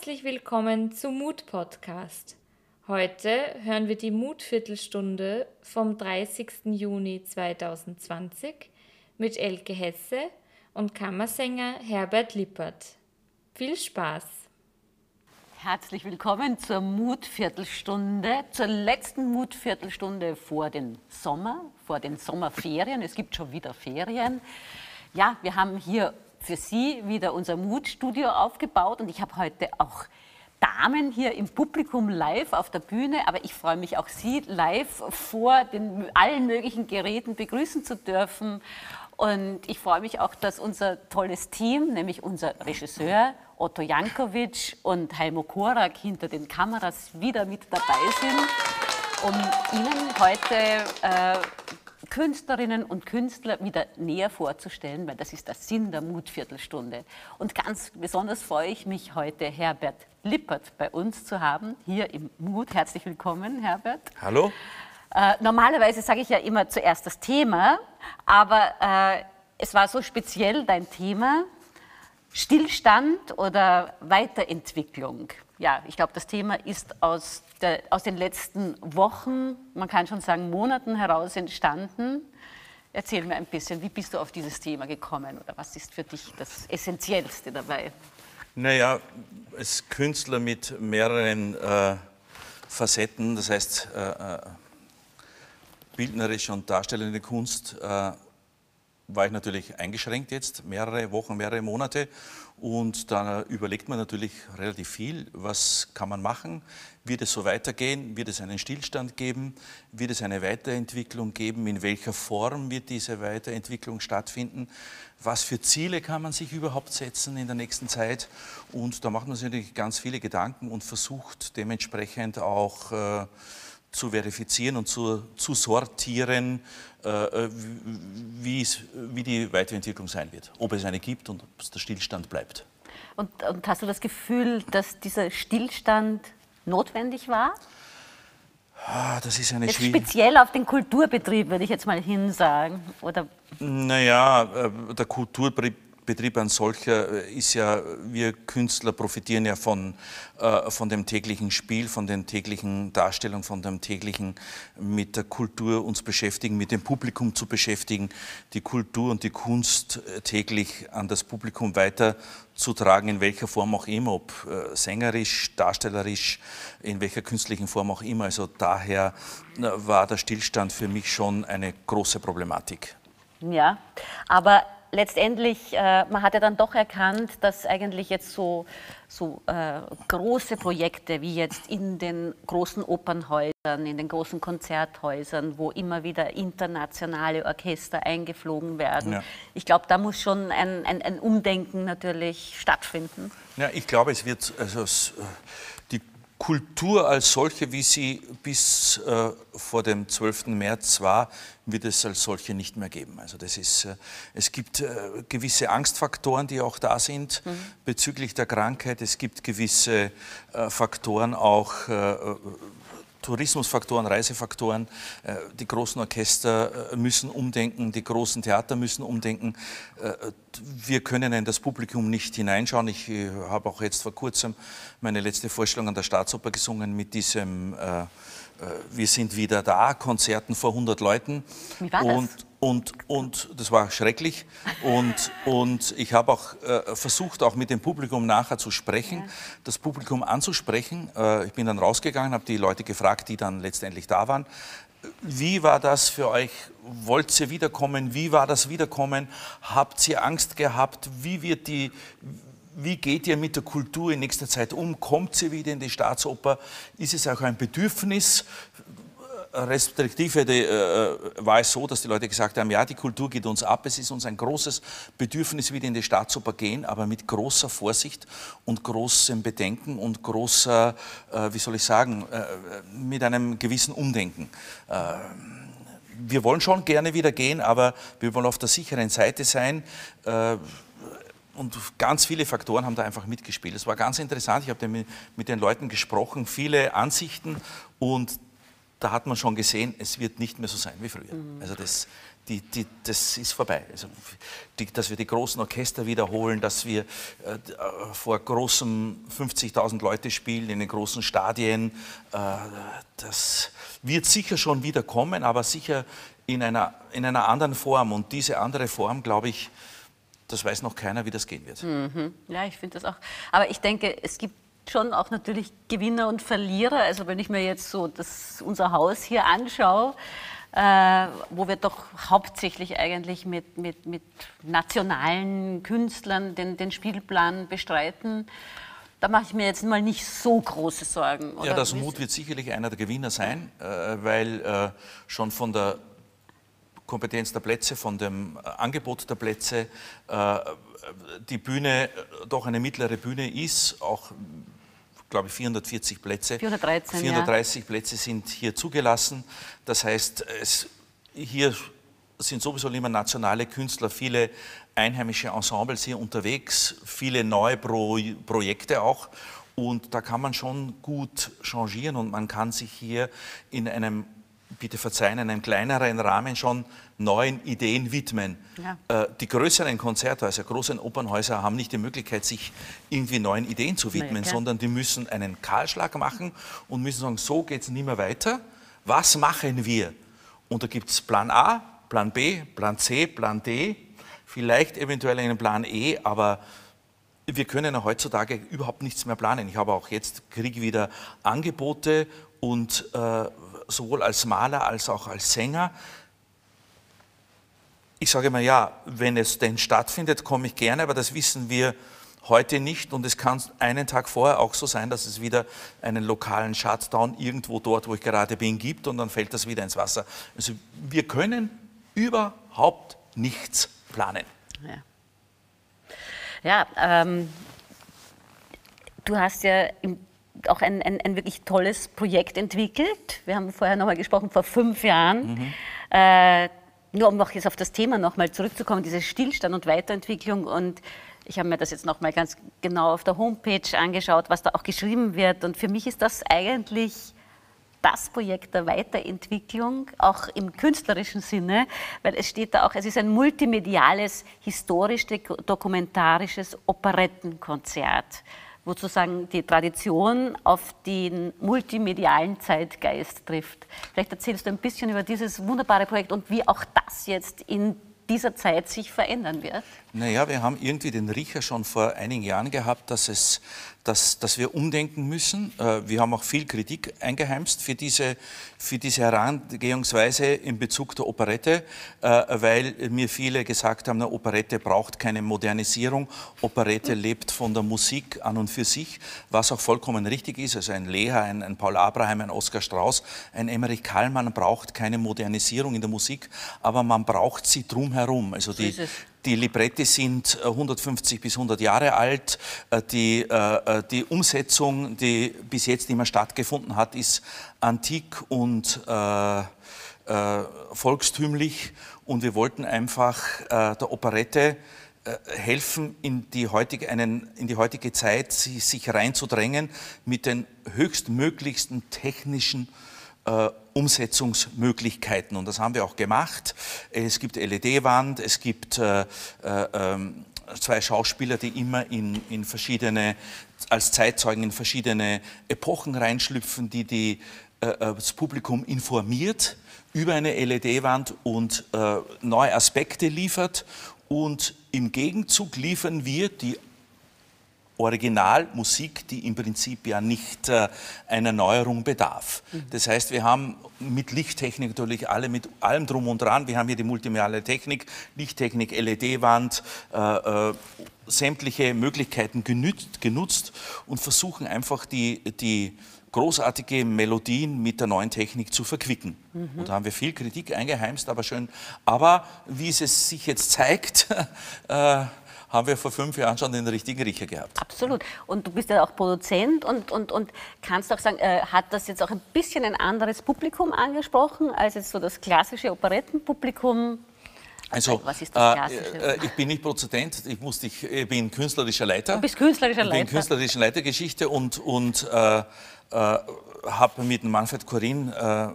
Herzlich willkommen zum Mut Podcast. Heute hören wir die Mutviertelstunde vom 30. Juni 2020 mit Elke Hesse und Kammersänger Herbert Lippert. Viel Spaß! Herzlich willkommen zur Mutviertelstunde, zur letzten Mutviertelstunde vor den Sommer, vor den Sommerferien. Es gibt schon wieder Ferien. Ja, wir haben hier für Sie wieder unser Mutstudio aufgebaut und ich habe heute auch Damen hier im Publikum live auf der Bühne, aber ich freue mich auch Sie live vor den allen möglichen Geräten begrüßen zu dürfen. Und ich freue mich auch, dass unser tolles Team, nämlich unser Regisseur Otto Jankovic und Heimo Korak hinter den Kameras wieder mit dabei sind, um Ihnen heute äh, Künstlerinnen und Künstler wieder näher vorzustellen, weil das ist der Sinn der Mutviertelstunde. Und ganz besonders freue ich mich heute, Herbert Lippert bei uns zu haben, hier im Mut. Herzlich willkommen, Herbert. Hallo. Äh, normalerweise sage ich ja immer zuerst das Thema, aber äh, es war so speziell dein Thema, Stillstand oder Weiterentwicklung. Ja, ich glaube, das Thema ist aus, der, aus den letzten Wochen, man kann schon sagen Monaten heraus entstanden. Erzähl mir ein bisschen, wie bist du auf dieses Thema gekommen oder was ist für dich das Essentiellste dabei? Naja, als Künstler mit mehreren äh, Facetten, das heißt äh, äh bildnerische und darstellende Kunst, äh, war ich natürlich eingeschränkt jetzt, mehrere Wochen, mehrere Monate. Und da überlegt man natürlich relativ viel, was kann man machen, wird es so weitergehen, wird es einen Stillstand geben, wird es eine Weiterentwicklung geben, in welcher Form wird diese Weiterentwicklung stattfinden, was für Ziele kann man sich überhaupt setzen in der nächsten Zeit. Und da macht man sich natürlich ganz viele Gedanken und versucht dementsprechend auch äh, zu verifizieren und zu, zu sortieren, äh, äh wie, wie die Weiterentwicklung sein wird, ob es eine gibt und ob es der Stillstand bleibt. Und, und hast du das Gefühl, dass dieser Stillstand notwendig war? Ah, das ist eine jetzt speziell auf den Kulturbetrieb, würde ich jetzt mal hinsagen. Oder? Naja, äh, der Kulturbetrieb Betrieb ein solcher äh, ist ja, wir Künstler profitieren ja von, äh, von dem täglichen Spiel, von den täglichen Darstellungen, von dem täglichen mit der Kultur uns beschäftigen, mit dem Publikum zu beschäftigen, die Kultur und die Kunst äh, täglich an das Publikum weiterzutragen, in welcher Form auch immer, ob sängerisch, darstellerisch, in welcher künstlichen Form auch immer. Also daher war der Stillstand für mich schon eine große Problematik. Ja, aber letztendlich, äh, man hat ja dann doch erkannt, dass eigentlich jetzt so, so äh, große Projekte wie jetzt in den großen Opernhäusern, in den großen Konzerthäusern, wo immer wieder internationale Orchester eingeflogen werden, ja. ich glaube, da muss schon ein, ein, ein, Umdenken natürlich stattfinden. Ja, ich glaube, es wird, also die Kultur als solche, wie sie bis äh, vor dem 12. März war, wird es als solche nicht mehr geben. Also das ist, äh, es gibt äh, gewisse Angstfaktoren, die auch da sind mhm. bezüglich der Krankheit. Es gibt gewisse äh, Faktoren auch äh, Tourismusfaktoren, Reisefaktoren. Äh, die großen Orchester äh, müssen umdenken, die großen Theater müssen umdenken. Äh, wir können in das Publikum nicht hineinschauen. Ich habe auch jetzt vor kurzem meine letzte Vorstellung an der Staatsoper gesungen mit diesem Wir sind wieder da, Konzerten vor 100 Leuten. Wie war und, das? Und, und das war schrecklich. Und, und ich habe auch äh, versucht, auch mit dem Publikum nachher zu sprechen, ja. das Publikum anzusprechen. Äh, ich bin dann rausgegangen, habe die Leute gefragt, die dann letztendlich da waren. Wie war das für euch? Wollt ihr wiederkommen? Wie war das Wiederkommen? Habt ihr Angst gehabt? Wie wird die, wie geht ihr mit der Kultur in nächster Zeit um? Kommt sie wieder in die Staatsoper? Ist es auch ein Bedürfnis? restriktive die, äh, war es so, dass die Leute gesagt haben, ja, die Kultur geht uns ab, es ist uns ein großes Bedürfnis, wieder in die Staatsoper gehen, aber mit großer Vorsicht und großem Bedenken und großer, äh, wie soll ich sagen, äh, mit einem gewissen Umdenken. Äh, wir wollen schon gerne wieder gehen, aber wir wollen auf der sicheren Seite sein äh, und ganz viele Faktoren haben da einfach mitgespielt. Es war ganz interessant, ich habe mit den Leuten gesprochen, viele Ansichten und da hat man schon gesehen, es wird nicht mehr so sein wie früher. Mhm. Also das, die, die, das ist vorbei. Also die, dass wir die großen Orchester wiederholen, dass wir äh, vor großem 50.000 Leute spielen in den großen Stadien, äh, das wird sicher schon wieder kommen, aber sicher in einer, in einer anderen Form. Und diese andere Form, glaube ich, das weiß noch keiner, wie das gehen wird. Mhm. Ja, ich finde das auch. Aber ich denke, es gibt schon auch natürlich Gewinner und Verlierer. Also wenn ich mir jetzt so das, unser Haus hier anschaue, äh, wo wir doch hauptsächlich eigentlich mit, mit, mit nationalen Künstlern den, den Spielplan bestreiten. Da mache ich mir jetzt mal nicht so große Sorgen. Oder? Ja, das Mut wird sicherlich einer der Gewinner sein, äh, weil äh, schon von der Kompetenz der Plätze, von dem äh, Angebot der Plätze äh, die Bühne doch eine mittlere Bühne ist, auch glaube ich 440 Plätze. 413, 430 ja. Plätze sind hier zugelassen. Das heißt, es, hier sind sowieso immer nationale Künstler, viele einheimische Ensembles hier unterwegs, viele neue Pro Projekte auch. Und da kann man schon gut changieren und man kann sich hier in einem bitte verzeihen, in einem kleineren Rahmen schon neuen Ideen widmen. Ja. Äh, die größeren Konzerthäuser, großen Opernhäuser haben nicht die Möglichkeit, sich irgendwie neuen Ideen zu widmen, nee, sondern die müssen einen Kahlschlag machen und müssen sagen, so geht es nicht mehr weiter. Was machen wir? Und da gibt es Plan A, Plan B, Plan C, Plan D, vielleicht eventuell einen Plan E, aber wir können ja heutzutage überhaupt nichts mehr planen. Ich habe auch jetzt, kriege wieder Angebote und äh, sowohl als Maler als auch als Sänger. Ich sage mal, ja, wenn es denn stattfindet, komme ich gerne, aber das wissen wir heute nicht und es kann einen Tag vorher auch so sein, dass es wieder einen lokalen Shutdown irgendwo dort, wo ich gerade bin, gibt und dann fällt das wieder ins Wasser. Also wir können überhaupt nichts planen. Ja, ja ähm, du hast ja im auch ein, ein, ein, wirklich tolles Projekt entwickelt. Wir haben vorher nochmal gesprochen, vor fünf Jahren. Mhm. Äh, nur um noch jetzt auf das Thema nochmal zurückzukommen, diese Stillstand und Weiterentwicklung. Und ich habe mir das jetzt nochmal ganz genau auf der Homepage angeschaut, was da auch geschrieben wird. Und für mich ist das eigentlich das Projekt der Weiterentwicklung, auch im künstlerischen Sinne, weil es steht da auch, es ist ein multimediales, historisch-dokumentarisches Operettenkonzert wo sozusagen die Tradition auf den multimedialen Zeitgeist trifft. Vielleicht erzählst du ein bisschen über dieses wunderbare Projekt und wie auch das jetzt in dieser Zeit sich verändern wird? Naja, wir haben irgendwie den Riecher schon vor einigen Jahren gehabt, dass, es, dass, dass wir umdenken müssen. Äh, wir haben auch viel Kritik eingeheimst für diese, für diese Herangehungsweise in Bezug der Operette, äh, weil mir viele gesagt haben, eine Operette braucht keine Modernisierung, Operette lebt von der Musik an und für sich, was auch vollkommen richtig ist. Also ein Leha, ein, ein Paul Abraham, ein Oskar Strauß, ein Emmerich Kallmann braucht keine Modernisierung in der Musik, aber man braucht sie drumherum herum. Also die, die Libretti sind 150 äh, bis 100 Jahre alt. Äh, die, äh, die Umsetzung, die bis jetzt immer stattgefunden hat, ist antik und äh, äh, volkstümlich. Und wir wollten einfach äh, der Operette helfen, in die heutige, einen, in die heutige Zeit sich reinzudrängen mit den höchstmöglichsten technischen äh, Umsetzungsmöglichkeiten. Und das haben wir auch gemacht. Es gibt LED-Wand, es gibt äh, äh, ähm, zwei Schauspieler, die immer in, in verschiedene, als Zeitzeugen in verschiedene Epochen reinschlüpfen, die, die äh, äh das Publikum informiert über eine LED-Wand und äh, neue Aspekte liefert. Und im Gegenzug liefern wir die Originalmusik, die im Prinzip ja nicht äh, einer Neuerung bedarf. Mhm. Das heißt, wir haben mit Lichttechnik natürlich alle mit allem drum und dran. Wir haben hier die multimediale Technik, Lichttechnik, LED-Wand, äh, äh, sämtliche Möglichkeiten genützt, genutzt und versuchen einfach die, die großartige Melodien mit der neuen Technik zu verquicken. Mhm. Und da haben wir viel Kritik eingeheimst, aber schön. Aber wie es sich jetzt zeigt, äh, haben wir vor fünf Jahren schon den richtigen Riecher gehabt. Absolut. Und du bist ja auch Produzent und, und, und kannst auch sagen, äh, hat das jetzt auch ein bisschen ein anderes Publikum angesprochen als jetzt so das klassische Operettenpublikum? Also, was ist das Klassische? Äh, äh, ich bin nicht Produzent, ich, muss ich bin künstlerischer Leiter. Du bist künstlerischer Leiter. Ich bin künstlerischer Leitergeschichte und, und äh, äh habe mit Manfred Corin äh,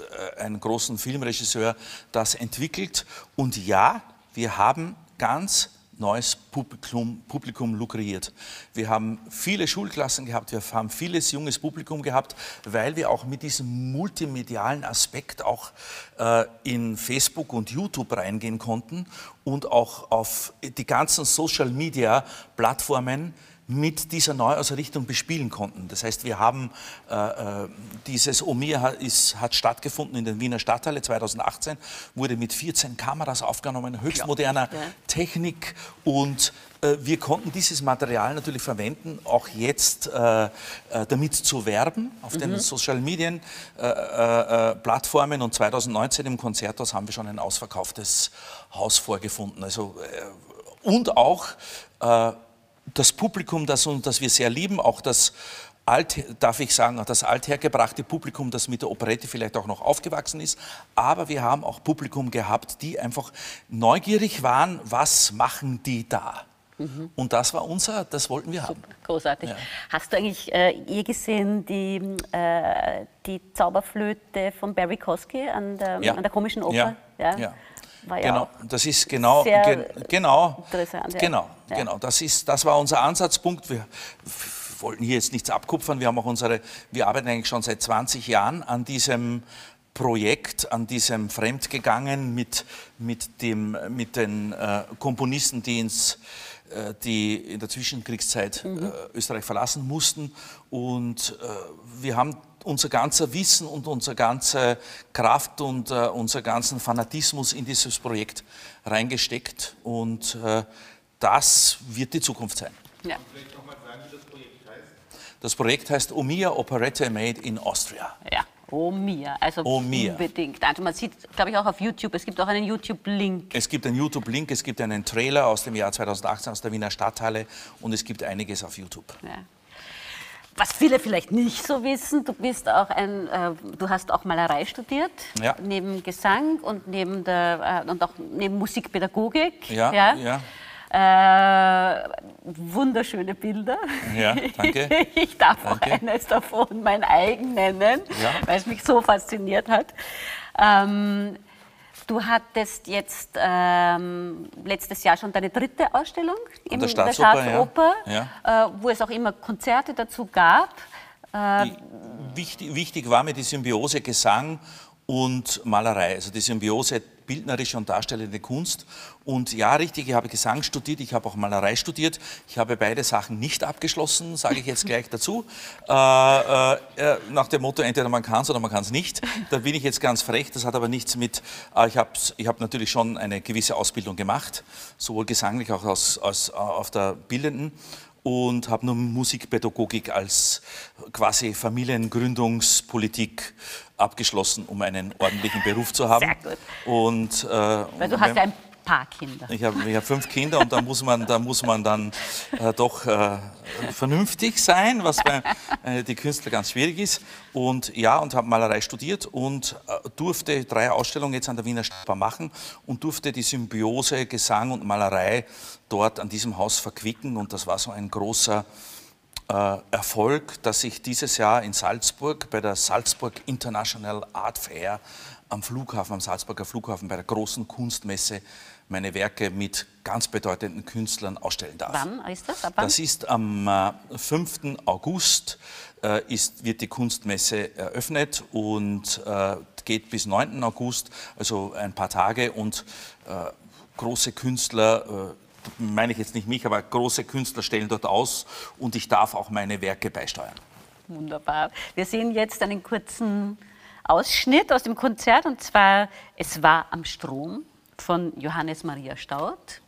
äh, einen großen Filmregisseur das entwickelt. Und ja, wir haben ganz neues Publikum, Publikum lukriert. Wir haben viele Schulklassen gehabt, wir haben vieles junges Publikum gehabt, weil wir auch mit diesem multimedialen Aspekt auch äh, in Facebook und YouTube reingehen konnten und auch auf die ganzen Social-Media-Plattformen mit dieser Neuausrichtung bespielen konnten. Das heißt, wir haben äh, äh dieses OMIR ist, hat stattgefunden in der Wiener Stadthalle 2018, wurde mit 14 Kameras aufgenommen, höchst moderner ja. Technik und äh, wir konnten dieses Material natürlich verwenden, auch jetzt äh, äh damit zu werben auf mhm. den Social Medien äh, Plattformen. Und 2019 im Konzerthaus haben wir schon ein ausverkauftes Haus vorgefunden. Also, und auch das Publikum, das, das wir sehr lieben, auch das alt, darf ich sagen, das althergebrachte Publikum, das mit der Operette vielleicht auch noch aufgewachsen ist. Aber wir haben auch Publikum gehabt, die einfach neugierig waren, was machen die da? Mhm. Und das war unser, das wollten wir haben. großartig. Ja. Hast du eigentlich äh, je gesehen die, äh, die Zauberflöte von Barry Kosky an der, ja. an der komischen Oper? Ja. ja. War genau, ja das ist genau, ge genau, interessant, genau, ja. genau. Das ist, das war unser Ansatzpunkt. Wir wollten hier jetzt nichts abkupfern. Wir haben auch unsere, wir arbeiten eigentlich schon seit 20 Jahren an diesem Projekt, an diesem Fremdgegangen mit, mit, dem, mit den äh, Komponisten, die ins äh, die in der Zwischenkriegszeit mhm. äh, Österreich verlassen mussten. Und äh, wir haben unser ganzer Wissen und unsere ganze Kraft und uh, unser ganzen Fanatismus in dieses Projekt reingesteckt und uh, das wird die Zukunft sein. Ja. Das Projekt heißt Omia Operette Made in Austria. Ja. Omia, also Omia. unbedingt. Also man sieht, glaube ich, auch auf YouTube, es gibt auch einen YouTube-Link. Es gibt einen YouTube-Link, es gibt einen Trailer aus dem Jahr 2018 aus der Wiener Stadthalle und es gibt einiges auf YouTube. Ja was viele vielleicht nicht so wissen, du bist auch ein, äh, du hast auch Malerei studiert, ja. neben Gesang und neben der äh, und auch neben Musikpädagogik. Ja, ja. ja. Äh, wunderschöne Bilder. Ja, danke. Ich darf danke. auch eines davon mein eigen nennen, ja. weil es mich so fasziniert hat. Ähm, Du hattest jetzt ähm, letztes Jahr schon deine dritte Ausstellung in der Staatsoper, der Staatsoper ja. Äh, wo es auch immer Konzerte dazu gab. Äh, wichtig, wichtig war mir die Symbiose Gesang und Malerei, also die Symbiose bildnerische und darstellende Kunst. Und ja, richtig, ich habe Gesang studiert, ich habe auch Malerei studiert. Ich habe beide Sachen nicht abgeschlossen, sage ich jetzt gleich dazu. Äh, äh, äh nach dem Motto, entweder man kann es oder man kann es nicht. Da bin ich jetzt ganz frech, das hat aber nichts mit, äh, ich habe ich hab natürlich schon eine gewisse Ausbildung gemacht, sowohl gesanglich als auch aus, aus, äh, auf der bildenden und habe nur Musikpädagogik als quasi Familiengründungspolitik abgeschlossen, um einen ordentlichen Beruf zu haben. Sehr gut. Und, äh, Weil du hast ein paar Kinder. Ich habe hab fünf Kinder und da muss man, da muss man dann äh, doch äh, vernünftig sein, was bei äh, die Künstler ganz schwierig ist. Und ja, und habe Malerei studiert und äh, durfte drei Ausstellungen jetzt an der Wiener Stadtbar machen und durfte die Symbiose Gesang und Malerei dort an diesem Haus verquicken und das war so ein großer äh, Erfolg, dass ich dieses Jahr in Salzburg bei der Salzburg International Art Fair am Flughafen, am Salzburger Flughafen, bei der großen Kunstmesse meine Werke mit ganz bedeutenden Künstlern ausstellen darf. Wann ist das? Ab wann? Das ist am äh, 5. August äh, ist, wird die Kunstmesse eröffnet und äh, geht bis 9. August, also ein paar Tage und äh, große Künstler äh, meine ich jetzt nicht mich, aber große Künstler stellen dort aus und ich darf auch meine Werke beisteuern. Wunderbar. Wir sehen jetzt einen kurzen Ausschnitt aus dem Konzert und zwar Es war am Strom von Johannes Maria Staud.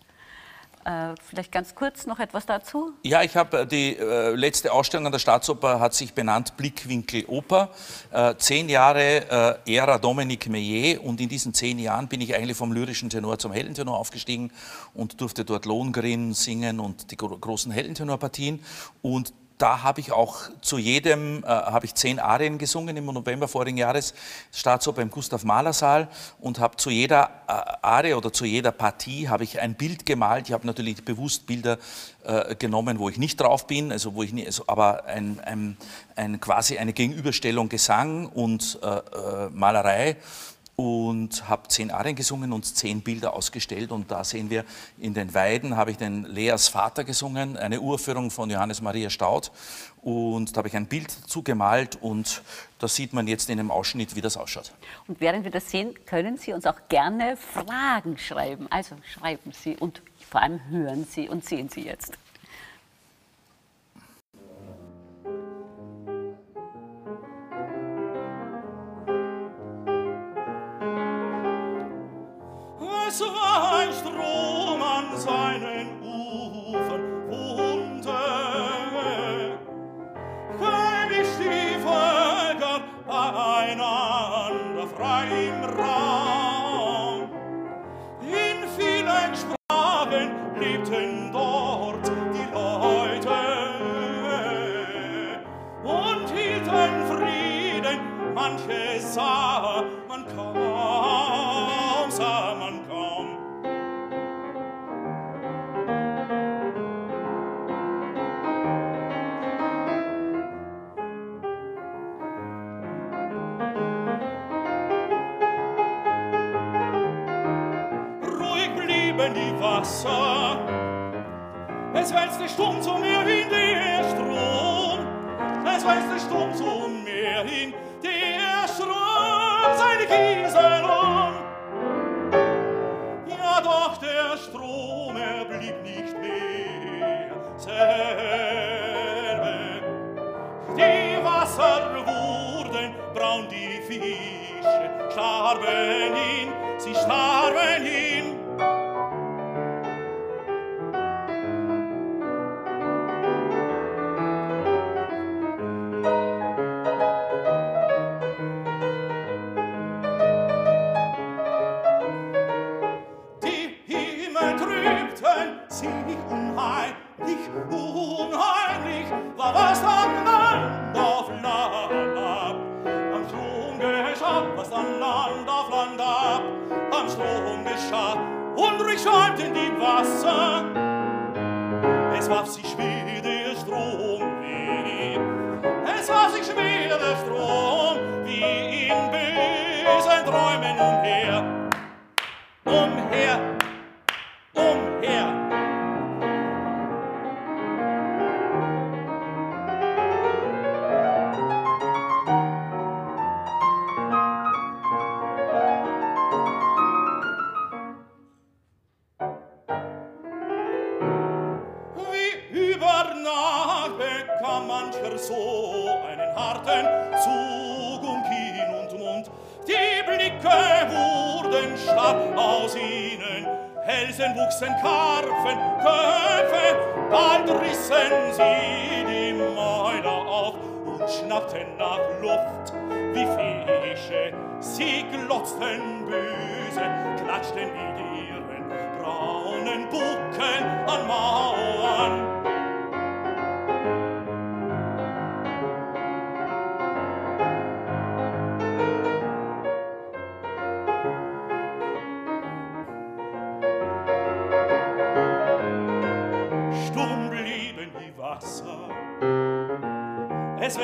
Äh, vielleicht ganz kurz noch etwas dazu? Ja, ich habe äh, die äh, letzte Ausstellung an der Staatsoper hat sich benannt Blickwinkel Oper. Äh, zehn Jahre äh, Ära Dominique Meillet und in diesen zehn Jahren bin ich eigentlich vom lyrischen Tenor zum Heldentenor aufgestiegen und durfte dort Lohengrin singen und die gro großen Heldentenorpartien und da habe ich auch zu jedem, äh, habe ich zehn Arien gesungen im November vorigen Jahres, Staatsoper im Gustav Mahler Saal. Und habe zu jeder äh, Arie oder zu jeder Partie habe ich ein Bild gemalt. Ich habe natürlich bewusst Bilder äh, genommen, wo ich nicht drauf bin, also wo ich nie, also, aber ein, ein, ein, quasi eine Gegenüberstellung Gesang und äh, äh, Malerei und habe zehn Arien gesungen und zehn Bilder ausgestellt. Und da sehen wir in den Weiden, habe ich den Leas Vater gesungen, eine Urführung von Johannes Maria Staud. Und da habe ich ein Bild dazu gemalt und da sieht man jetzt in dem Ausschnitt, wie das ausschaut. Und während wir das sehen, können Sie uns auch gerne Fragen schreiben. Also schreiben Sie und vor allem hören Sie und sehen Sie jetzt. es war ein Strom an seinen Ufern unter. König Stiefel gab einander frei im Raum. Höfe, bald rissen sie die Mäuler auf und schnappten nach Luft wie Fische. Sie glotzten böse, klatschten mit ihren braunen Buckeln an Mauern.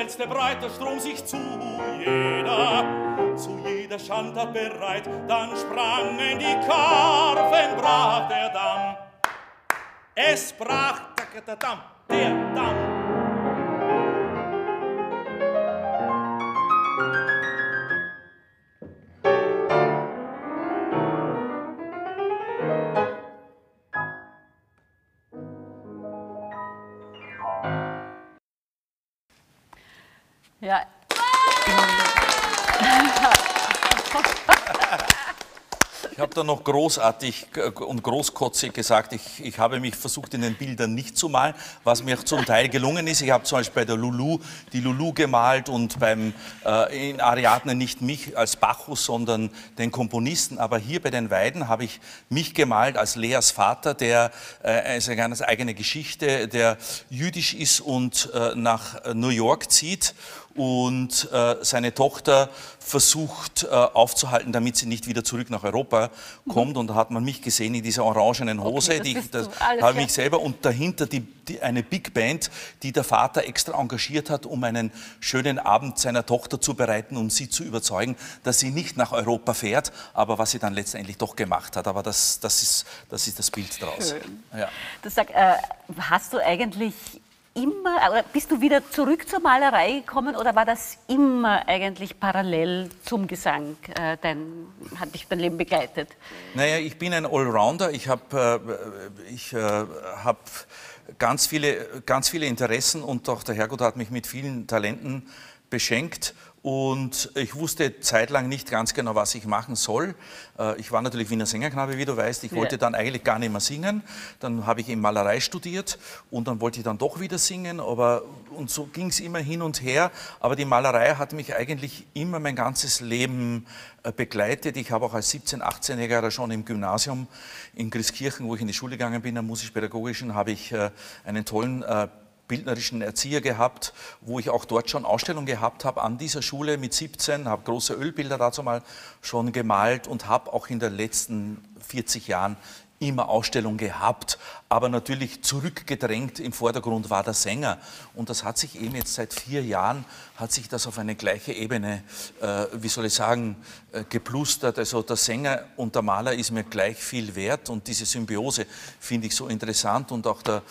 Es wälzte breiter Strom sich zu jeder, zu jeder Schandtat bereit. Dann sprangen die Karpfen, brach der Damm. Es brach der Damm, der Damm. Ja. Ich habe da noch großartig und großkotzig gesagt, ich, ich habe mich versucht in den Bildern nicht zu malen, was mir zum Teil gelungen ist. Ich habe zum Beispiel bei der Lulu die Lulu gemalt und beim, äh, in Ariadne nicht mich als Bacchus, sondern den Komponisten. Aber hier bei den Weiden habe ich mich gemalt als Leas Vater, der äh, ist eine ganz eigene Geschichte, der jüdisch ist und äh, nach New York zieht und äh, seine Tochter versucht äh, aufzuhalten, damit sie nicht wieder zurück nach Europa kommt. Mhm. Und da hat man mich gesehen in dieser orangenen Hose, okay, das die, das habe ich selber und dahinter die, die, eine Big Band, die der Vater extra engagiert hat, um einen schönen Abend seiner Tochter zu bereiten, um sie zu überzeugen, dass sie nicht nach Europa fährt, aber was sie dann letztendlich doch gemacht hat. Aber das, das, ist, das ist das Bild daraus. Ja. Du sag, äh, hast du eigentlich immer, bist du wieder zurück zur Malerei gekommen oder war das immer eigentlich parallel zum Gesang, äh, dein, hat dich dein Leben begleitet? Naja, ich bin ein Allrounder. Ich habe äh, äh, hab ganz, viele, ganz viele Interessen und auch der Herrgott hat mich mit vielen Talenten beschenkt und ich wusste zeitlang nicht ganz genau, was ich machen soll. Äh, ich war natürlich Wiener Sängerknabe, wie du weißt. Ich wollte dann eigentlich gar nicht mehr singen. Dann habe ich in Malerei studiert und dann wollte ich dann doch wieder singen. Aber, und so ging es immer hin und her. Aber die Malerei hat mich eigentlich immer mein ganzes Leben äh, begleitet. Ich habe auch als 17-, 18-Jähriger schon im Gymnasium in Grieskirchen, wo ich in die Schule gegangen bin, am musisch-pädagogischen, habe ich äh, einen tollen bildnerischen Erzieher gehabt, wo ich auch dort schon Ausstellungen gehabt habe an dieser Schule mit 17, habe große Ölbilder dazu mal schon gemalt und habe auch in den letzten 40 Jahren immer Ausstellungen gehabt, aber natürlich zurückgedrängt im Vordergrund war der Sänger. Und das hat sich eben jetzt seit vier Jahren, hat sich das auf eine gleiche Ebene, äh, wie soll ich sagen, äh, geplustert. Also der Sänger und der Maler ist mir gleich viel wert und diese Symbiose finde ich so interessant und auch der,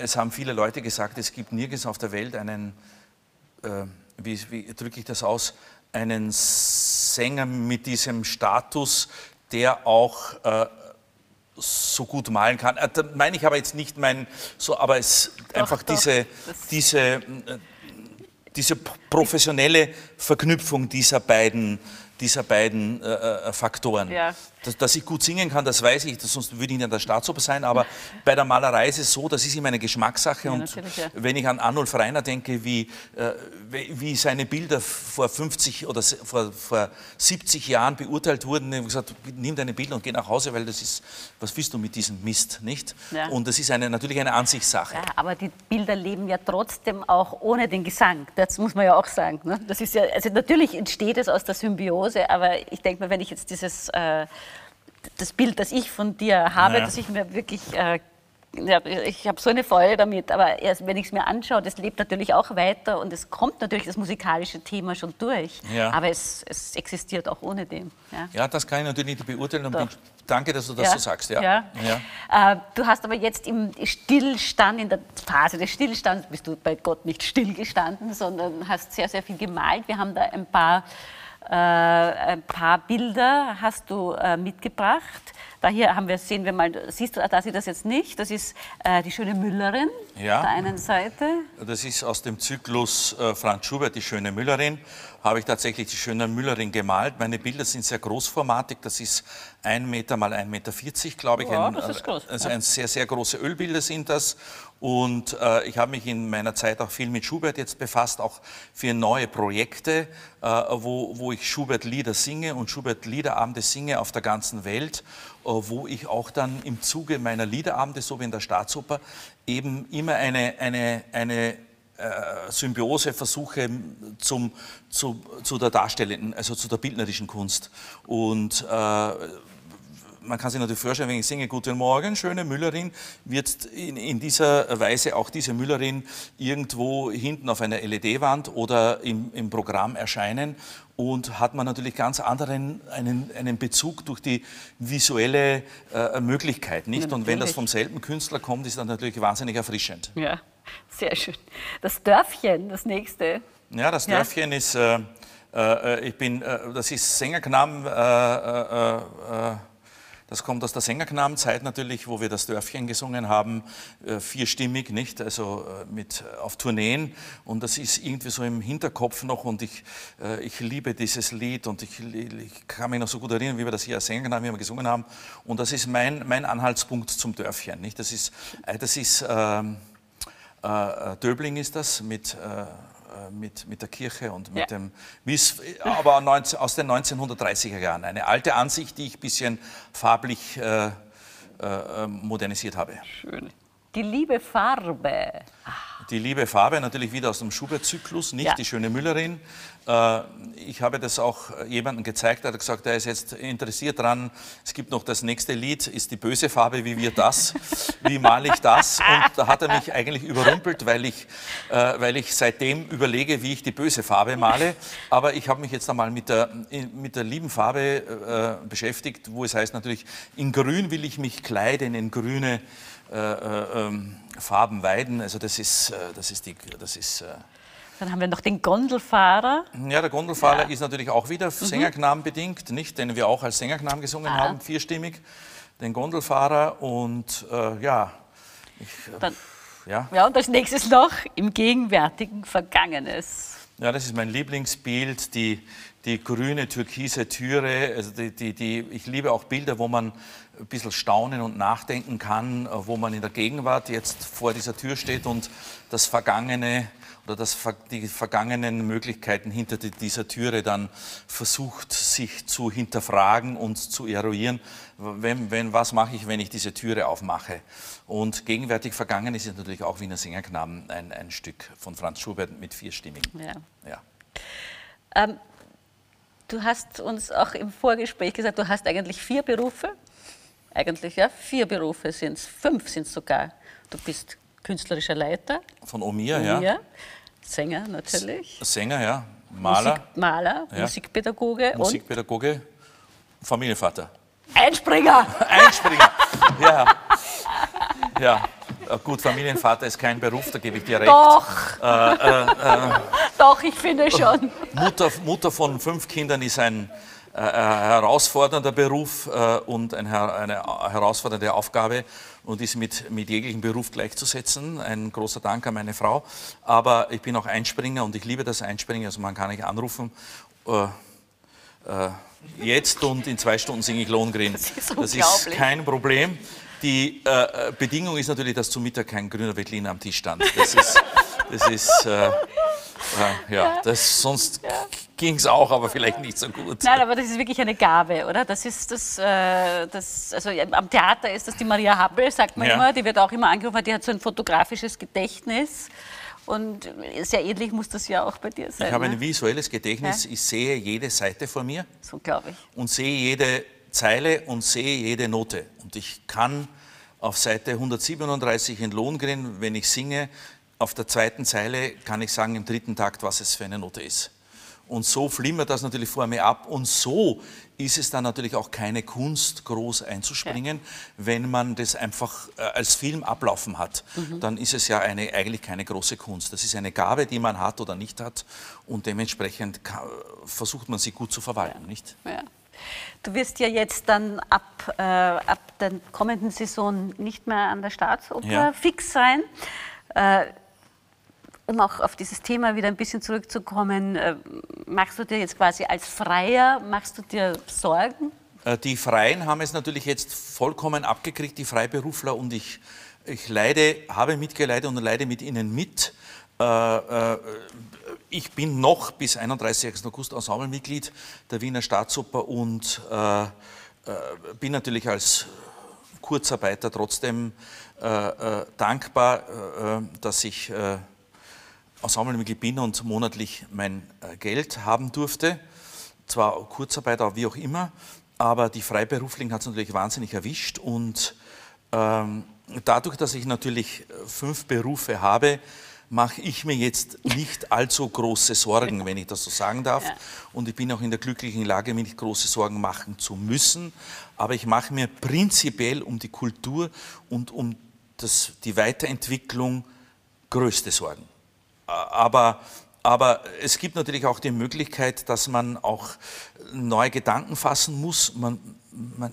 es haben viele Leute gesagt, es gibt nirgends auf der Welt einen, äh, wie, wie drücke ich das aus, einen Sänger mit diesem Status, der auch äh, so gut malen kann. Äh, da meine ich aber jetzt nicht mein, so, aber es doch, einfach doch. diese, diese, äh, diese professionelle Verknüpfung dieser beiden, dieser beiden äh, äh Faktoren. Ja. Dass, dass, ich gut singen kann, das weiß ich, sonst würde ich in der Staatsoper sein, aber bei der Malerei ist es so, das ist immer eine Geschmackssache ja, und wenn ich an Arnulf Reiner denke, wie, äh, wie seine Bilder vor 50 oder vor, vor 70 Jahren beurteilt wurden, ich gesagt, nimm deine Bilder und geh nach Hause, weil das ist, was willst du mit diesem Mist, nicht? Ja. Und das ist eine, natürlich eine Ansichtssache. Aber die Bilder leben ja trotzdem auch ohne den Gesang, das muss man ja auch sagen. Ne? Das ist ja, also natürlich entsteht es aus der Symbiose, aber ich denke mal, wenn ich jetzt dieses äh, das Bild, das ich von dir habe, ja. das ich mir wirklich äh, ja, ich habe so eine Freude damit, aber erst wenn ich es mir anschaue, das lebt natürlich auch weiter und es kommt natürlich das musikalische Thema schon durch, ja. aber es, es, existiert auch ohne dem. Ja. ja, das kann ich natürlich nicht beurteilen und danke, dass du das so sagst. Ja. Äh, du hast aber jetzt im Stillstand, in der Phase des Stillstands, bist du bei Gott nicht stillgestanden, sondern hast sehr, sehr viel gemalt. Wir haben da ein paar ein paar Bilder hast du äh, mitgebracht. Da hier haben wir, sehen wir mal, siehst du, da sieht das jetzt nicht, das ist äh, die schöne Müllerin ja. auf der einen Seite. Das ist aus dem Zyklus äh, Franz Schubert, die schöne Müllerin habe ich tatsächlich die schöne Müllerin gemalt. Meine Bilder sind sehr großformatig, das ist ein Meter mal ein Meter, vierzig, glaube ich. Ja, ein, das ist groß. Also ein sehr, sehr große Ölbilder sind das. Und äh, ich habe mich in meiner Zeit auch viel mit Schubert jetzt befasst, auch für neue Projekte, äh, wo, wo ich Schubert-Lieder singe und Schubert-Liederabende singe auf der ganzen Welt, wo ich auch dann im Zuge meiner Liederabende, so wie in der Staatsoper, eben immer eine, eine, eine äh, Symbiose versuche zum, zu, zu der darstellenden, also zu der bildnerischen Kunst. Und äh, man kann sich natürlich vorstellen, wenn ich singe Guten Morgen, schöne Müllerin, wird in, in dieser Weise auch diese Müllerin irgendwo hinten auf einer LED-Wand oder im, im Programm erscheinen und hat man natürlich ganz anderen einen, einen Bezug durch die visuelle äh, Möglichkeit, nicht? Ja, und wenn das vom selben Künstler kommt, ist das natürlich wahnsinnig erfrischend. Ja, sehr schön. Das Dörfchen, das nächste. Ja, das Dörfchen ja. ist, äh, äh, ich bin, äh, das ist Sängerknaben, äh, äh, Das kommt aus der Sängerknabenzeit natürlich, wo wir das Dörfchen gesungen haben, äh, vierstimmig, nicht? Also äh, mit auf Tourneen. Und das ist irgendwie so im Hinterkopf noch und ich, äh, ich liebe dieses Lied und ich, ich kann mich noch so gut erinnern, wie wir das hier als Sängerknaben wir gesungen haben. Und das ist mein, mein Anhaltspunkt zum Dörfchen, nicht? Das ist, das ist ähm, äh, Döbling ist das mit äh, mit, mit der Kirche und mit ja. dem, aber 19, aus den 1930er Jahren. Eine alte Ansicht, die ich ein bisschen farblich äh, äh, modernisiert habe. Schön. Die liebe Farbe. Die liebe Farbe, natürlich wieder aus dem Schubert-Zyklus, nicht ja. die schöne Müllerin. Äh, ich habe das auch jemandem gezeigt, der hat gesagt, er ist jetzt interessiert daran. Es gibt noch das nächste Lied, ist die böse Farbe, wie wir das, wie male ich das? Und da hat er mich eigentlich überrumpelt, weil ich, äh, weil ich seitdem überlege, wie ich die böse Farbe male. Aber ich habe mich jetzt einmal mit der, mit der lieben Farbe äh, beschäftigt, wo es heißt natürlich, in Grün will ich mich kleiden, in grüne äh, äh, ähm, Farben weiden. Also das ist, äh, das ist die, das ist. Dann haben wir noch den Gondelfahrer. Ja, der Gondelfahrer ja. ist natürlich auch wieder mhm. Sängerknaben bedingt, nicht, den wir auch als Sängerknaben gesungen ah. haben, vierstimmig. Den Gondelfahrer und äh, ja, ich, Dann, ja. Ja, und als nächstes noch im gegenwärtigen Vergangenes. Ja, das ist mein Lieblingsbild, die, die grüne türkise Türe. Also die, die, die, ich liebe auch Bilder, wo man ein bisschen staunen und nachdenken kann, äh, wo man in der Gegenwart jetzt vor dieser Tür steht und das Vergangene oder das, die vergangenen Möglichkeiten hinter dieser Türe dann versucht, sich zu hinterfragen und zu eruieren, wenn, wenn, was mache ich, wenn ich diese Türe aufmache. Und gegenwärtig vergangen ist natürlich auch Wiener Sängerknaben ein, ein Stück von Franz Schubert mit vierstimmigen. Ja. ja. Ähm, du hast uns auch im Vorgespräch gesagt, du hast eigentlich vier Berufe eigentlich, ja, vier Berufe sind es, fünf sind es sogar. Du bist künstlerischer Leiter. Von Omir, Omir ja. Sänger natürlich. Sänger, ja. Maler. Musik, Maler, ja. Musikpädagoge. Musikpädagoge, und Familienvater. Einspringer! Einspringer, ja. Ja, äh, gut, Familienvater ist kein Beruf, da gebe ich dir recht. Doch, äh, äh, äh, Doch ich finde schon. Mutter, Mutter von fünf Kindern ist ein herausfordernder Beruf äh, und eine, herausfordernde Aufgabe und ist mit, mit jeglichem Beruf gleichzusetzen. Ein großer Dank an meine Frau. Aber ich bin auch Einspringer und ich liebe das Einspringen. Also man kann nicht anrufen. Äh, äh, jetzt und in zwei Stunden singe ich Lohngrin. Das ist, das ist kein Problem. Die äh, Bedingung ist natürlich, dass zu Mittag kein grüner Veltliner am Tisch stand. Das ist, das ist ja, ja, das, sonst ja. ging es auch, aber vielleicht nicht so gut. Nein, aber das ist wirklich eine Gabe, oder? Das ist das, äh, das also am Theater ist das die Maria Happel, sagt man ja. immer, die wird auch immer angerufen, die hat so ein fotografisches Gedächtnis. Und sehr ähnlich muss das ja auch bei dir sein. Ich habe ne? ein visuelles Gedächtnis, ich sehe jede Seite vor mir. So glaube ich. Und sehe jede Zeile und sehe jede Note. Und ich kann auf Seite 137 in Lohengrin, wenn ich singe, auf der zweiten Zeile kann ich sagen im dritten Takt, was es für eine Note ist. Und so flimmert das natürlich vor mir ab. Und so ist es dann natürlich auch keine Kunst, groß einzuspringen, ja. wenn man das einfach äh, als Film ablaufen hat. Mhm. Dann ist es ja eine, eigentlich keine große Kunst. Das ist eine Gabe, die man hat oder nicht hat. Und dementsprechend versucht man sie gut zu verwalten. Ja. Nicht? Ja. Du wirst ja jetzt dann ab, äh, ab der kommenden Saison nicht mehr an der Staatsoper fix sein. Äh, um auch auf dieses Thema wieder ein bisschen zurückzukommen, äh, machst du dir jetzt quasi als Freier, machst du dir Sorgen? Äh, die Freien haben es natürlich jetzt vollkommen abgekriegt, die Freiberufler, und ich, ich leide, habe mitgeleidet und leide mit ihnen mit. Äh, ich bin noch bis 31. August Ensemblemitglied der Wiener Staatsoper und bin natürlich als Kurzarbeiter trotzdem dankbar, dass ich Ensemblemitglied bin und monatlich mein äh, Geld haben durfte. Zwar Kurzarbeit, aber wie auch immer, aber die Freiberuflichen hat es natürlich wahnsinnig erwischt und ähm, dadurch, dass ich natürlich äh, fünf Berufe habe, mache ich mir jetzt nicht allzu große Sorgen, wenn ich das so sagen darf. Ja. Und ich bin auch in der glücklichen Lage, mir nicht große Sorgen machen zu müssen. Aber ich mache mir prinzipiell um die Kultur und um das, die Weiterentwicklung größte Sorgen aber, aber es gibt natürlich auch die Möglichkeit, dass man auch neue Gedanken fassen muss. Man, man,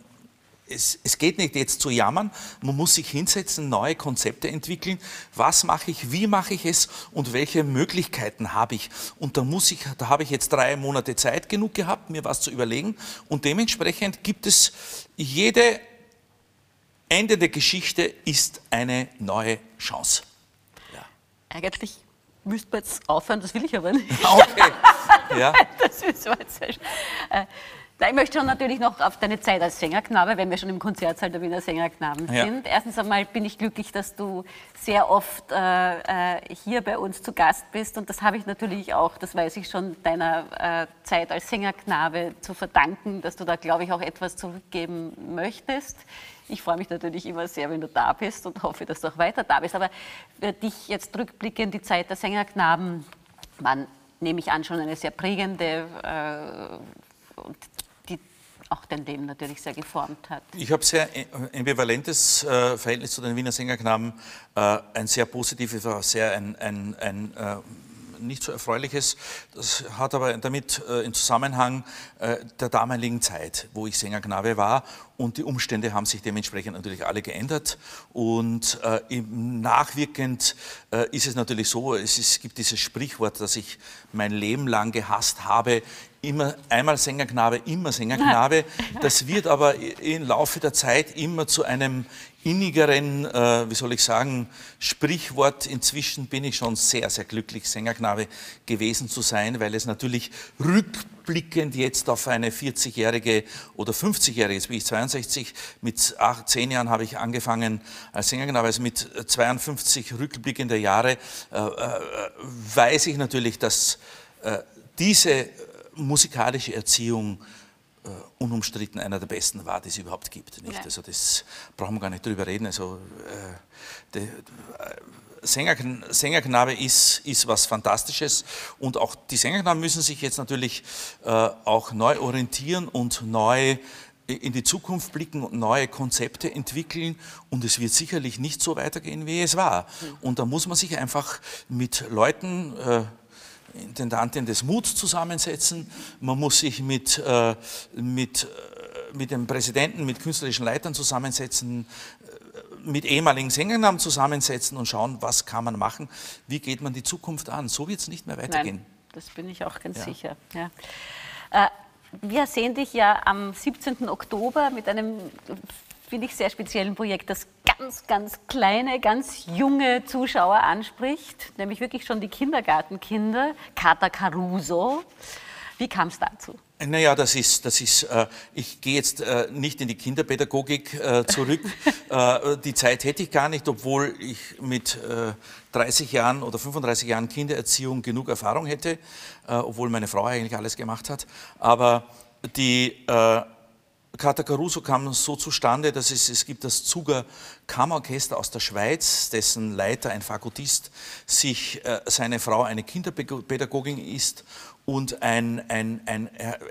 es, es, geht nicht jetzt zu jammern, man muss sich hinsetzen, neue Konzepte entwickeln. Was mache ich, wie mache ich es und welche Möglichkeiten habe ich? Und da muss ich, da habe ich jetzt drei Monate Zeit genug gehabt, mir was zu überlegen. Und dementsprechend gibt es jede Ende der Geschichte ist eine neue Chance. Ja. Eigentlich müsste man jetzt aufhören, das will ich aber nicht. Okay. Ja. Das ist so sehr schön. Äh, ich möchte schon natürlich noch auf deine Zeit als Sängerknabe, wenn wir schon im Konzertsaal der Wiener Sängerknaben ja. sind. Erstens einmal bin ich glücklich, dass du sehr oft äh, äh, hier bei uns zu Gast bist. Und das habe ich natürlich auch, das weiß ich schon, deiner äh, Zeit als Sängerknabe zu verdanken, dass du da, glaube ich, auch etwas zurückgeben möchtest. Ich freue mich natürlich immer sehr, wenn du da bist und hoffe, dass du auch weiter da bist. Aber für dich jetzt rückblickend, die Zeit der Sängerknaben, waren, nehme ich an, schon eine sehr prägende äh, und auch dein Leben natürlich sehr geformt hat. Ich habe sehr ambivalentes äh, Verhältnis zu den Wiener Sängerknaben, äh, ein sehr positives, sehr ein, ein, ein äh, nicht so erfreuliches. Das hat aber damit äh, im Zusammenhang äh, der damaligen Zeit, wo ich Sängerknabe war und die Umstände haben sich dementsprechend natürlich alle geändert und äh, nachwirkend äh, ist es natürlich so, es, ist, gibt dieses Sprichwort, das ich mein Leben lang gehasst habe, immer einmal Sängerknabe, immer Sängerknabe. Das wird aber im Laufe der Zeit immer zu einem innigeren, äh, wie soll ich sagen, Sprichwort. Inzwischen bin ich schon sehr, sehr glücklich, Sängerknabe gewesen zu sein, weil es natürlich rückblickend jetzt auf eine 40-jährige oder 50-jährige, jetzt bin ich 62, mit 8, 10 Jahren habe ich angefangen als Sängerknabe, also mit 52 rückblickender Jahre äh, äh, weiß ich natürlich, dass äh, diese musikalische Erziehung äh, unumstritten einer der besten war, die es überhaupt gibt. Nicht? Ja. Also das brauchen wir gar nicht drüber reden. Also, äh, de, äh, Sänger, Sängerknabe ist, ist was Fantastisches und auch die Sängerknaben müssen sich jetzt natürlich äh, auch neu orientieren und neu in die Zukunft blicken und neue Konzepte entwickeln und es wird sicherlich nicht so weitergehen, wie es war. Mhm. Und da muss man sich einfach mit Leuten äh, Intendantin des Muts zusammensetzen. Man muss sich mit, äh, mit, äh, mit dem Präsidenten, mit künstlerischen Leitern zusammensetzen, äh, mit ehemaligen Sängern zusammensetzen und schauen, was kann man machen, wie geht man die Zukunft an. So wird es nicht mehr weitergehen. Nein, das bin ich auch ganz ja. sicher. Ja. Äh, wir sehen dich ja am 17. Oktober mit einem finde ich, sehr speziellen Projekt, das ganz, ganz kleine, ganz junge Zuschauer anspricht, nämlich wirklich schon die Kindergartenkinder, Kata Caruso. Wie kam es dazu? Naja, das ist, das ist äh, ich gehe jetzt äh, nicht in die Kinderpädagogik äh, zurück. Äh, die Zeit hätte ich gar nicht, obwohl ich mit 30 äh, Jahren oder 35 Jahren Kindererziehung genug Erfahrung hätte, äh, obwohl meine Frau eigentlich alles gemacht hat. Aber die Kata Caruso kam so zustande, dass es, es gibt das Zuger Kammerorchester aus der Schweiz, dessen Leiter, ein Fagottist, sich äh, seine Frau eine Kinderpädagogin ist und ein, ein, ein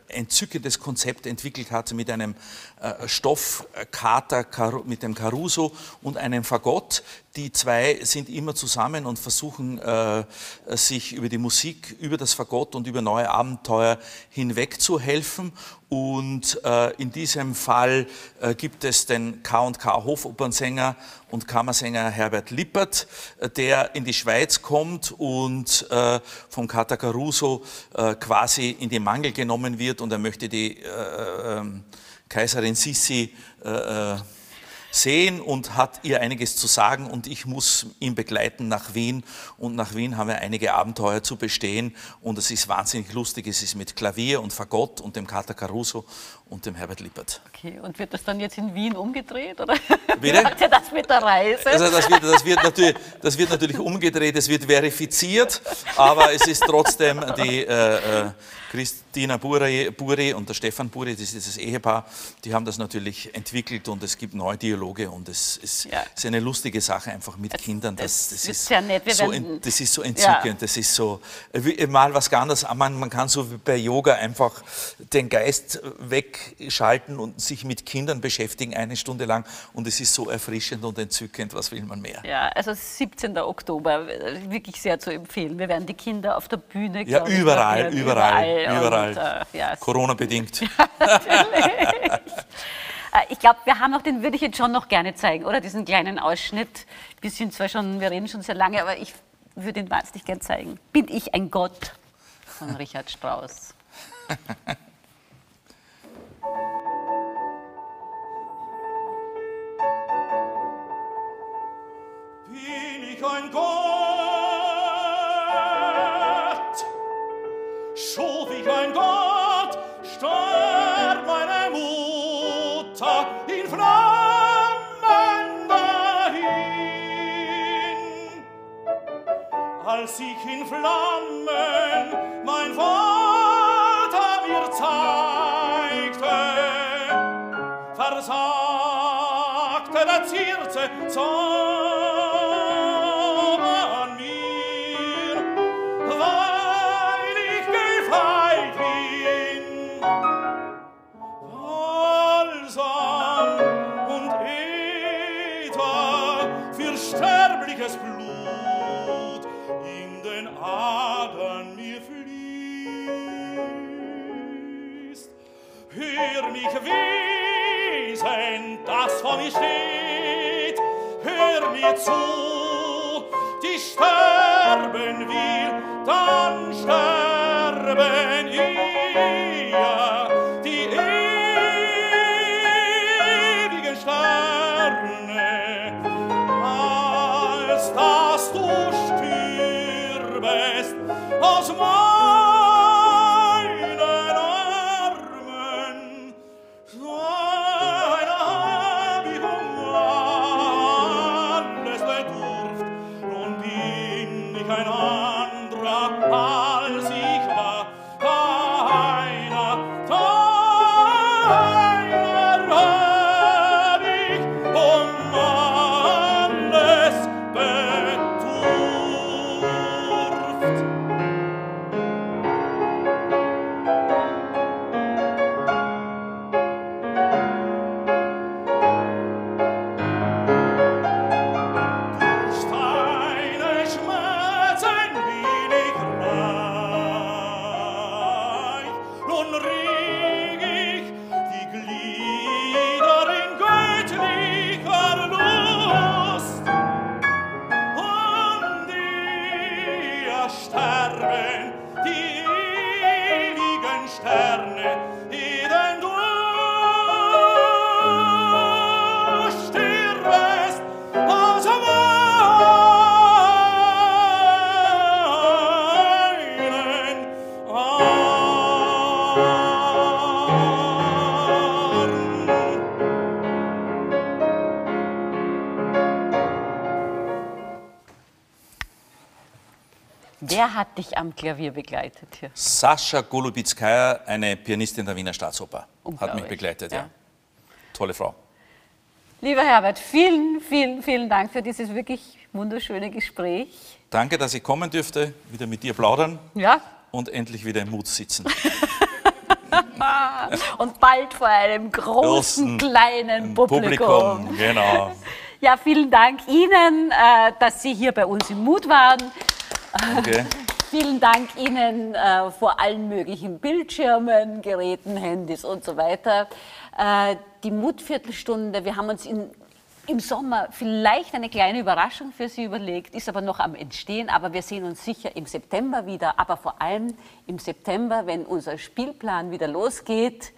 entzückendes Konzept entwickelt hat mit einem äh, Stoffkater, mit dem Caruso und einem Fagott. Die zwei sind immer zusammen und versuchen, äh, sich über die Musik, über das Fagott und über neue Abenteuer hinweg zu helfen. Und äh, in diesem Fall gibt es den K&K Hofopernsänger und Kammersänger Herbert Lippert, der in die Schweiz kommt und vom Kater Caruso quasi in den Mangel genommen wird und er möchte die ähm, Kaiserin Sissi sehen und hat ihr einiges zu sagen und ich muss ihn begleiten nach Wien. Und nach Wien haben wir einige Abenteuer zu bestehen und es ist wahnsinnig lustig, es ist mit Klavier und Fagott und dem Kater Caruso und dem Herbert Lippert. Okay, und wird das dann jetzt in Wien umgedreht oder Bitte? ja das mit der Reise? Also das wird, das, wird natürlich, das wird natürlich umgedreht, es wird verifiziert, aber es ist trotzdem die äh, äh Christina Buri, und der Stefan Buri, das ist das Ehepaar, die haben das natürlich entwickelt und es gibt neue Dialoge und es, es ja. ist eine lustige Sache einfach mit es, Kindern. Das, das, ist sehr nett. so, das ist so entzückend, ja. das ist so mal was ganz anderes. Man, man kann so wie bei Yoga einfach den Geist wegschalten und sich mit Kindern beschäftigen eine Stunde lang und es ist so erfrischend und entzückend, was will man mehr? Ja, also 17. Oktober, wirklich sehr zu empfehlen. Wir werden die Kinder auf der Bühne, Ja, überall, ich, überall, überall, überall. Und, äh, ja, Corona-bedingt. Ja. Äh, ich glaube, wir haben noch, den würde ich jetzt schon noch gerne zeigen, oder? Diesen kleinen Ausschnitt. Wir sind zwar schon, wir reden schon sehr lange, aber ich würde ihn wahnsinnig gerne zeigen. Bin ich ein Gott? Von Richard Strauss. ich ein Gott, schuf ich ein Gott, starb meine Mutter in Flammen dahin. Als ich in Flammen mein Vater mir zeigte, versagte der Zirze, zeigte, für sterbliches Blut in den Adern mir fließt. Hör mich wesen, das vor mir steht, hör mir zu, die sterben wir, dann sterben Wer hat dich am Klavier begleitet hier? Sascha Golubitskaya, eine Pianistin der Wiener Staatsoper, hat mich begleitet. Ja. ja. Tolle Frau. Lieber Herbert, vielen, vielen, vielen Dank für dieses wirklich wunderschöne Gespräch. Danke, dass ich kommen dürfte, wieder mit dir plaudern Ja, und endlich wieder im Mut sitzen. und bald vor einem großen, Großen kleinen Publikum. Genau. Ja, vielen Dank Ihnen, äh, dass Sie hier bei uns im Mut waren. Danke. Vielen Dank Ihnen äh, vor allen möglichen Bildschirmen, Geräten, Handys und so weiter. Äh, die Mutviertelstunde, wir haben uns in, im Sommer vielleicht eine kleine Überraschung für Sie überlegt, ist aber noch am Entstehen, aber wir sehen uns sicher im September wieder, aber vor allem im September, wenn unser Spielplan wieder losgeht.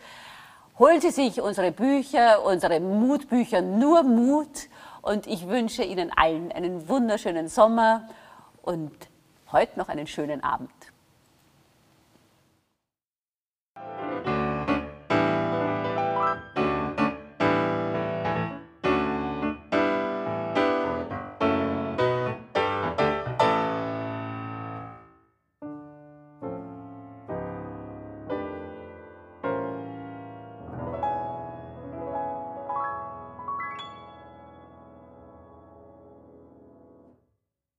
Holen Sie sich unsere Bücher, unsere Mutbücher, nur Mut. Und ich wünsche Ihnen allen einen wunderschönen Sommer und heute noch einen schönen Abend.